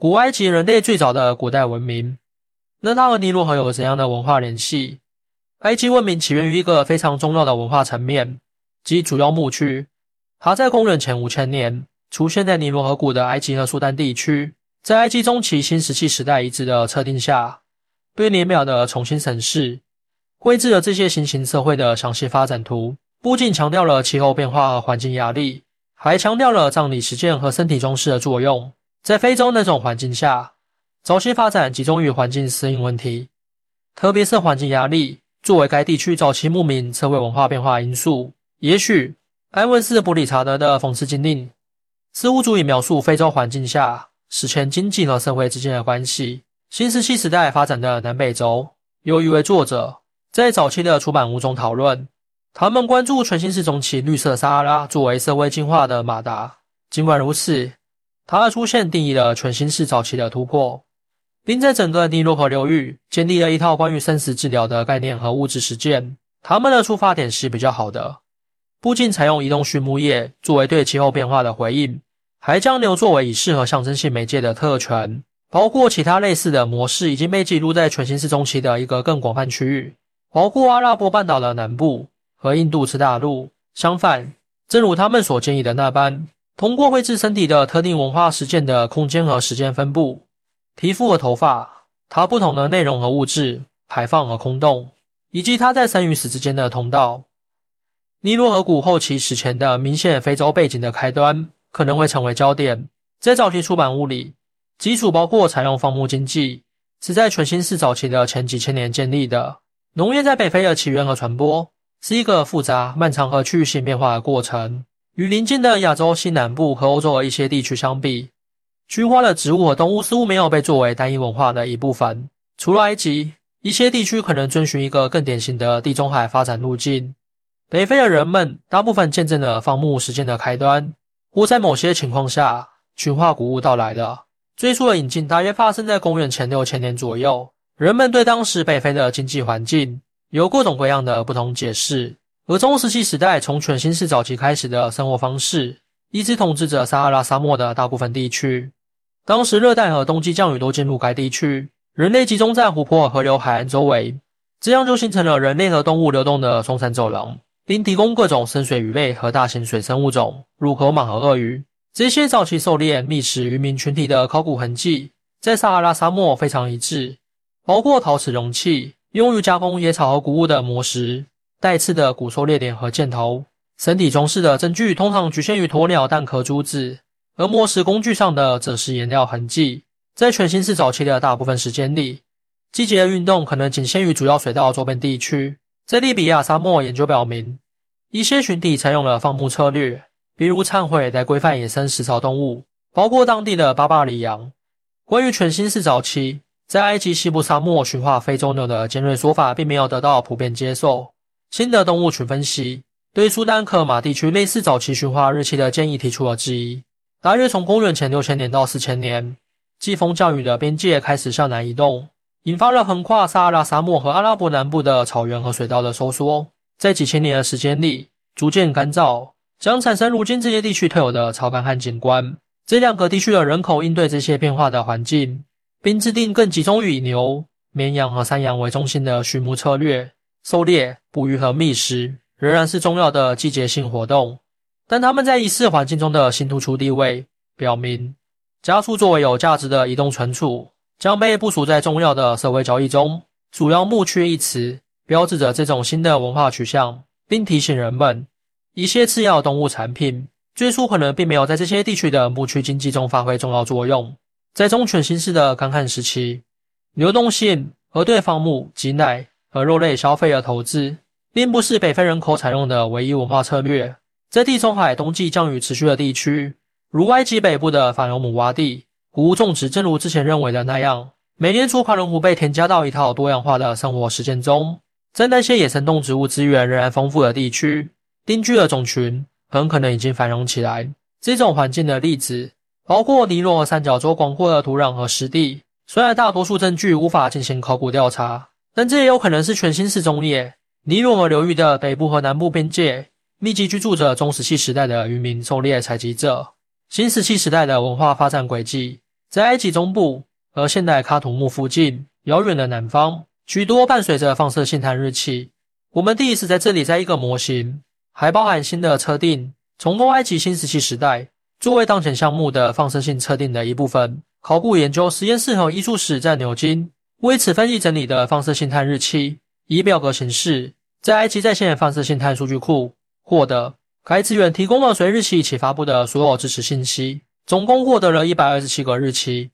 古埃及人类最早的古代文明，那它和尼罗河有怎样的文化联系？埃及文明起源于一个非常重要的文化层面，即主要牧区。它在公元前五千年出现在尼罗河谷的埃及和苏丹地区。在埃及中期新石器时代遗址的测定下，对年表的重新审视，绘制了这些新型社会的详细发展图。不仅强调了气候变化和环境压力，还强调了葬礼实践和身体装饰的作用。在非洲那种环境下，早期发展集中于环境适应问题，特别是环境压力作为该地区早期牧民社会文化变化因素。也许埃文斯·布里查德的讽刺禁令似乎足以描述非洲环境下史前经济和社会之间的关系。新石器时代发展的南北洲，有一位作者在早期的出版物中讨论。他们关注全新世中期绿色撒哈拉作为社会进化的马达。尽管如此，它的出现定义了全新世早期的突破，并在整个尼罗河流域建立了一套关于生死治疗的概念和物质实践。他们的出发点是比较好的，不仅采用移动畜牧业作为对气候变化的回应，还将牛作为以适合象征性媒介的特权。包括其他类似的模式已经被记录在全新世中期的一个更广泛区域，包括阿拉伯半岛的南部。和印度次大陆相反，正如他们所建议的那般，通过绘制身体的特定文化实践的空间和时间分布，皮肤和头发，它不同的内容和物质排放和空洞，以及它在生与死之间的通道。尼罗河谷后期史前的明显非洲背景的开端可能会成为焦点。在早期出版物里，基础包括采用放牧经济，是在全新世早期的前几千年建立的。农业在北非的起源和传播。是一个复杂、漫长和区域性变化的过程。与邻近的亚洲西南部和欧洲的一些地区相比，菊花的植物和动物似乎没有被作为单一文化的一部分。除了埃及，一些地区可能遵循一个更典型的地中海发展路径。北非的人们大部分见证了放牧实践的开端，或在某些情况下，群化谷物到来的最初的引进大约发生在公元前六千年左右。人们对当时北非的经济环境。有各种各样的不同解释，而中石器时代从全新世早期开始的生活方式，一直统治着撒哈拉沙漠的大部分地区。当时热带和冬季降雨都进入该地区，人类集中在湖泊河流海岸周围，这样就形成了人类和动物流动的松山走廊，并提供各种深水鱼类和大型水生物种，如河马和鳄鱼。这些早期狩猎觅食渔民群体的考古痕迹，在撒哈拉沙漠非常一致，包括陶瓷容器。用于加工野草和谷物的磨石、带刺的骨狩猎点和箭头，身体装饰的证据通常局限于鸵鸟蛋壳珠子，而磨石工具上的则是颜料痕迹。在全新世早期的大部分时间里，季节的运动可能仅限于主要水道周边地区。在利比亚沙漠，研究表明，一些群体采用了放牧策略，比如忏悔来规范野生食草动物，包括当地的巴巴里羊。关于全新世早期。在埃及西部沙漠驯化非洲牛的尖锐说法并没有得到普遍接受。新的动物群分析对苏丹克马地区类似早期驯化日期的建议提出了质疑。大约从公元前六千年到四千年，季风降雨的边界开始向南移动，引发了横跨撒哈拉沙漠和阿拉伯南部的草原和水稻的收缩。在几千年的时间里，逐渐干燥将产生如今这些地区特有的草干旱景观。这两个地区的人口应对这些变化的环境。并制定更集中于以牛、绵羊和山羊为中心的畜牧策略。狩猎、捕鱼和觅食仍然是重要的季节性活动，但他们在仪式环境中的新突出地位，表明家畜作为有价值的移动存储，将被部署在重要的社会交易中。主要牧区一词标志着这种新的文化取向，并提醒人们，一些次要动物产品最初可能并没有在这些地区的牧区经济中发挥重要作用。在中全新世的干旱时期，流动性和对放牧、挤奶和肉类消费的投资，并不是北非人口采用的唯一文化策略。在地中海冬季降雨持续的地区，如埃及北部的法尤姆洼地，谷物种植正如之前认为的那样，每年出卡伦湖被添加到一套多样化的生活实践中。在那些野生动植物资源仍然丰富的地区，定居的种群很可能已经繁荣起来。这种环境的例子。包括尼罗三角洲广阔的土壤和湿地，虽然大多数证据无法进行考古调查，但这也有可能是全新世中叶。尼罗河流域的北部和南部边界密集居住着中石器时代的渔民、狩猎、采集者。新石器时代的文化发展轨迹在埃及中部和现代喀土穆附近遥远的南方，许多伴随着放射性碳日期。我们第一次在这里在一个模型，还包含新的测定，从东埃及新石器时代作为当前项目的放射性测定的一部分。考古研究实验室和艺术史在牛津为此分析整理的放射性碳日期，以表格形式在埃及在线放射性碳数据库获得。该资源提供了随日期一起发布的所有支持信息，总共获得了一百二十七个日期，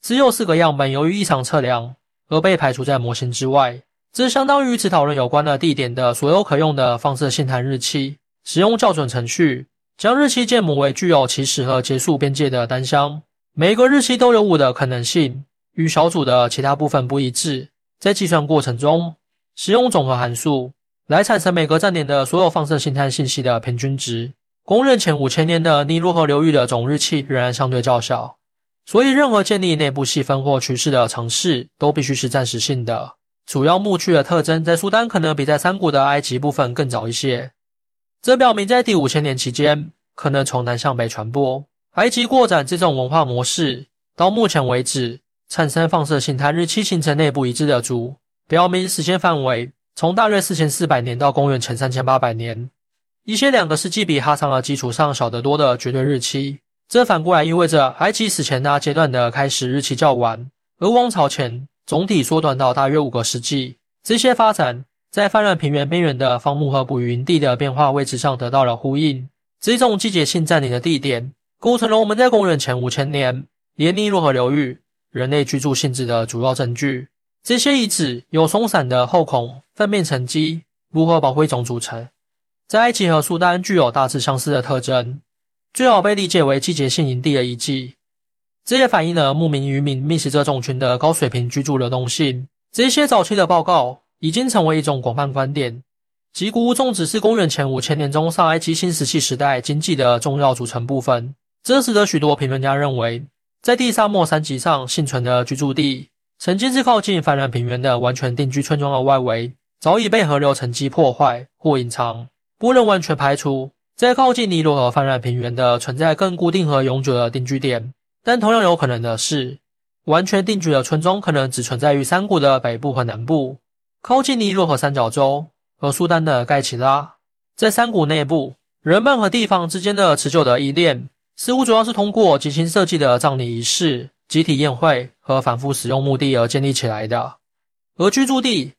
只有四个样本由于异常测量而被排除在模型之外。这相当于此讨论有关的地点的所有可用的放射性碳日期。使用校准程序，将日期建模为具有起始和结束边界的单箱。每个日期都有五的可能性，与小组的其他部分不一致。在计算过程中，使用总和函数。来产生每个站点的所有放射性碳信息的平均值。公认前五千年的尼罗河流域的总日期仍然相对较小，所以任何建立内部细分或趋势的尝试都必须是暂时性的。主要墓区的特征在苏丹可能比在山谷的埃及部分更早一些，这表明在第五千年期间可能从南向北传播。埃及扩展这种文化模式到目前为止，产生放射性碳日期形成内部一致的族，表明时间范围。从大约四千四百年到公元前三千八百年，一些两个世纪比哈桑的基础上小得多的绝对日期，这反过来意味着埃及史前那阶段的开始日期较晚，而王朝前总体缩短到大约五个世纪。这些发展在泛滥平原边缘的放牧和捕鱼地的变化位置上得到了呼应。这种季节性占领的地点构成了我们在公元前五千年连尼罗河流域人类居住性质的主要证据。这些遗址由松散的后孔、粪便沉积、如何保护种组成，在埃及和苏丹具有大致相似的特征，最好被理解为季节性营地的遗迹。这也反映了牧民渔民觅食者种群的高水平居住流动性。这些早期的报告已经成为一种广泛观点，即谷物种植是公元前五千年中上埃及新石器时代经济的重要组成部分。这使得许多评论家认为，在地沙漠山脊上幸存的居住地。曾经是靠近泛滥平原的完全定居村庄的外围，早已被河流沉积破坏或隐藏，不能完全排除在靠近尼罗河泛滥平原的存在更固定和永久的定居点。但同样有可能的是，完全定居的村庄可能只存在于山谷的北部和南部，靠近尼罗河三角洲和苏丹的盖奇拉。在山谷内部，人们和地方之间的持久的依恋，似乎主要是通过精心设计的葬礼仪式。集体宴会和反复使用墓地而建立起来的，而居住地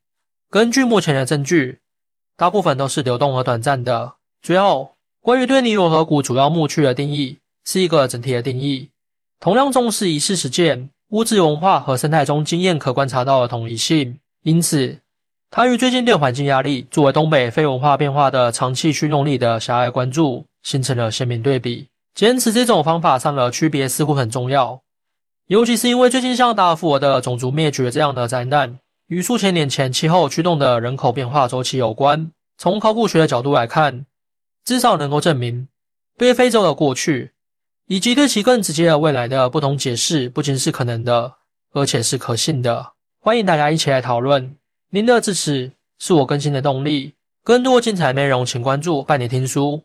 根据目前的证据，大部分都是流动和短暂的。最后，关于对尼罗河谷主要墓区的定义是一个整体的定义，同样重视仪式实践、物质文化和生态中经验可观察到的统一性。因此，它与最近对环境压力作为东北非文化变化的长期驱动力的狭隘关注形成了鲜明对比。坚持这种方法上的区别似乎很重要。尤其是因为最近像达尔富尔的种族灭绝这样的灾难，与数千年前气候驱动的人口变化周期有关。从考古学的角度来看，至少能够证明对非洲的过去以及对其更直接的未来的不同解释，不仅是可能的，而且是可信的。欢迎大家一起来讨论，您的支持是我更新的动力。更多精彩内容，请关注拜你听书。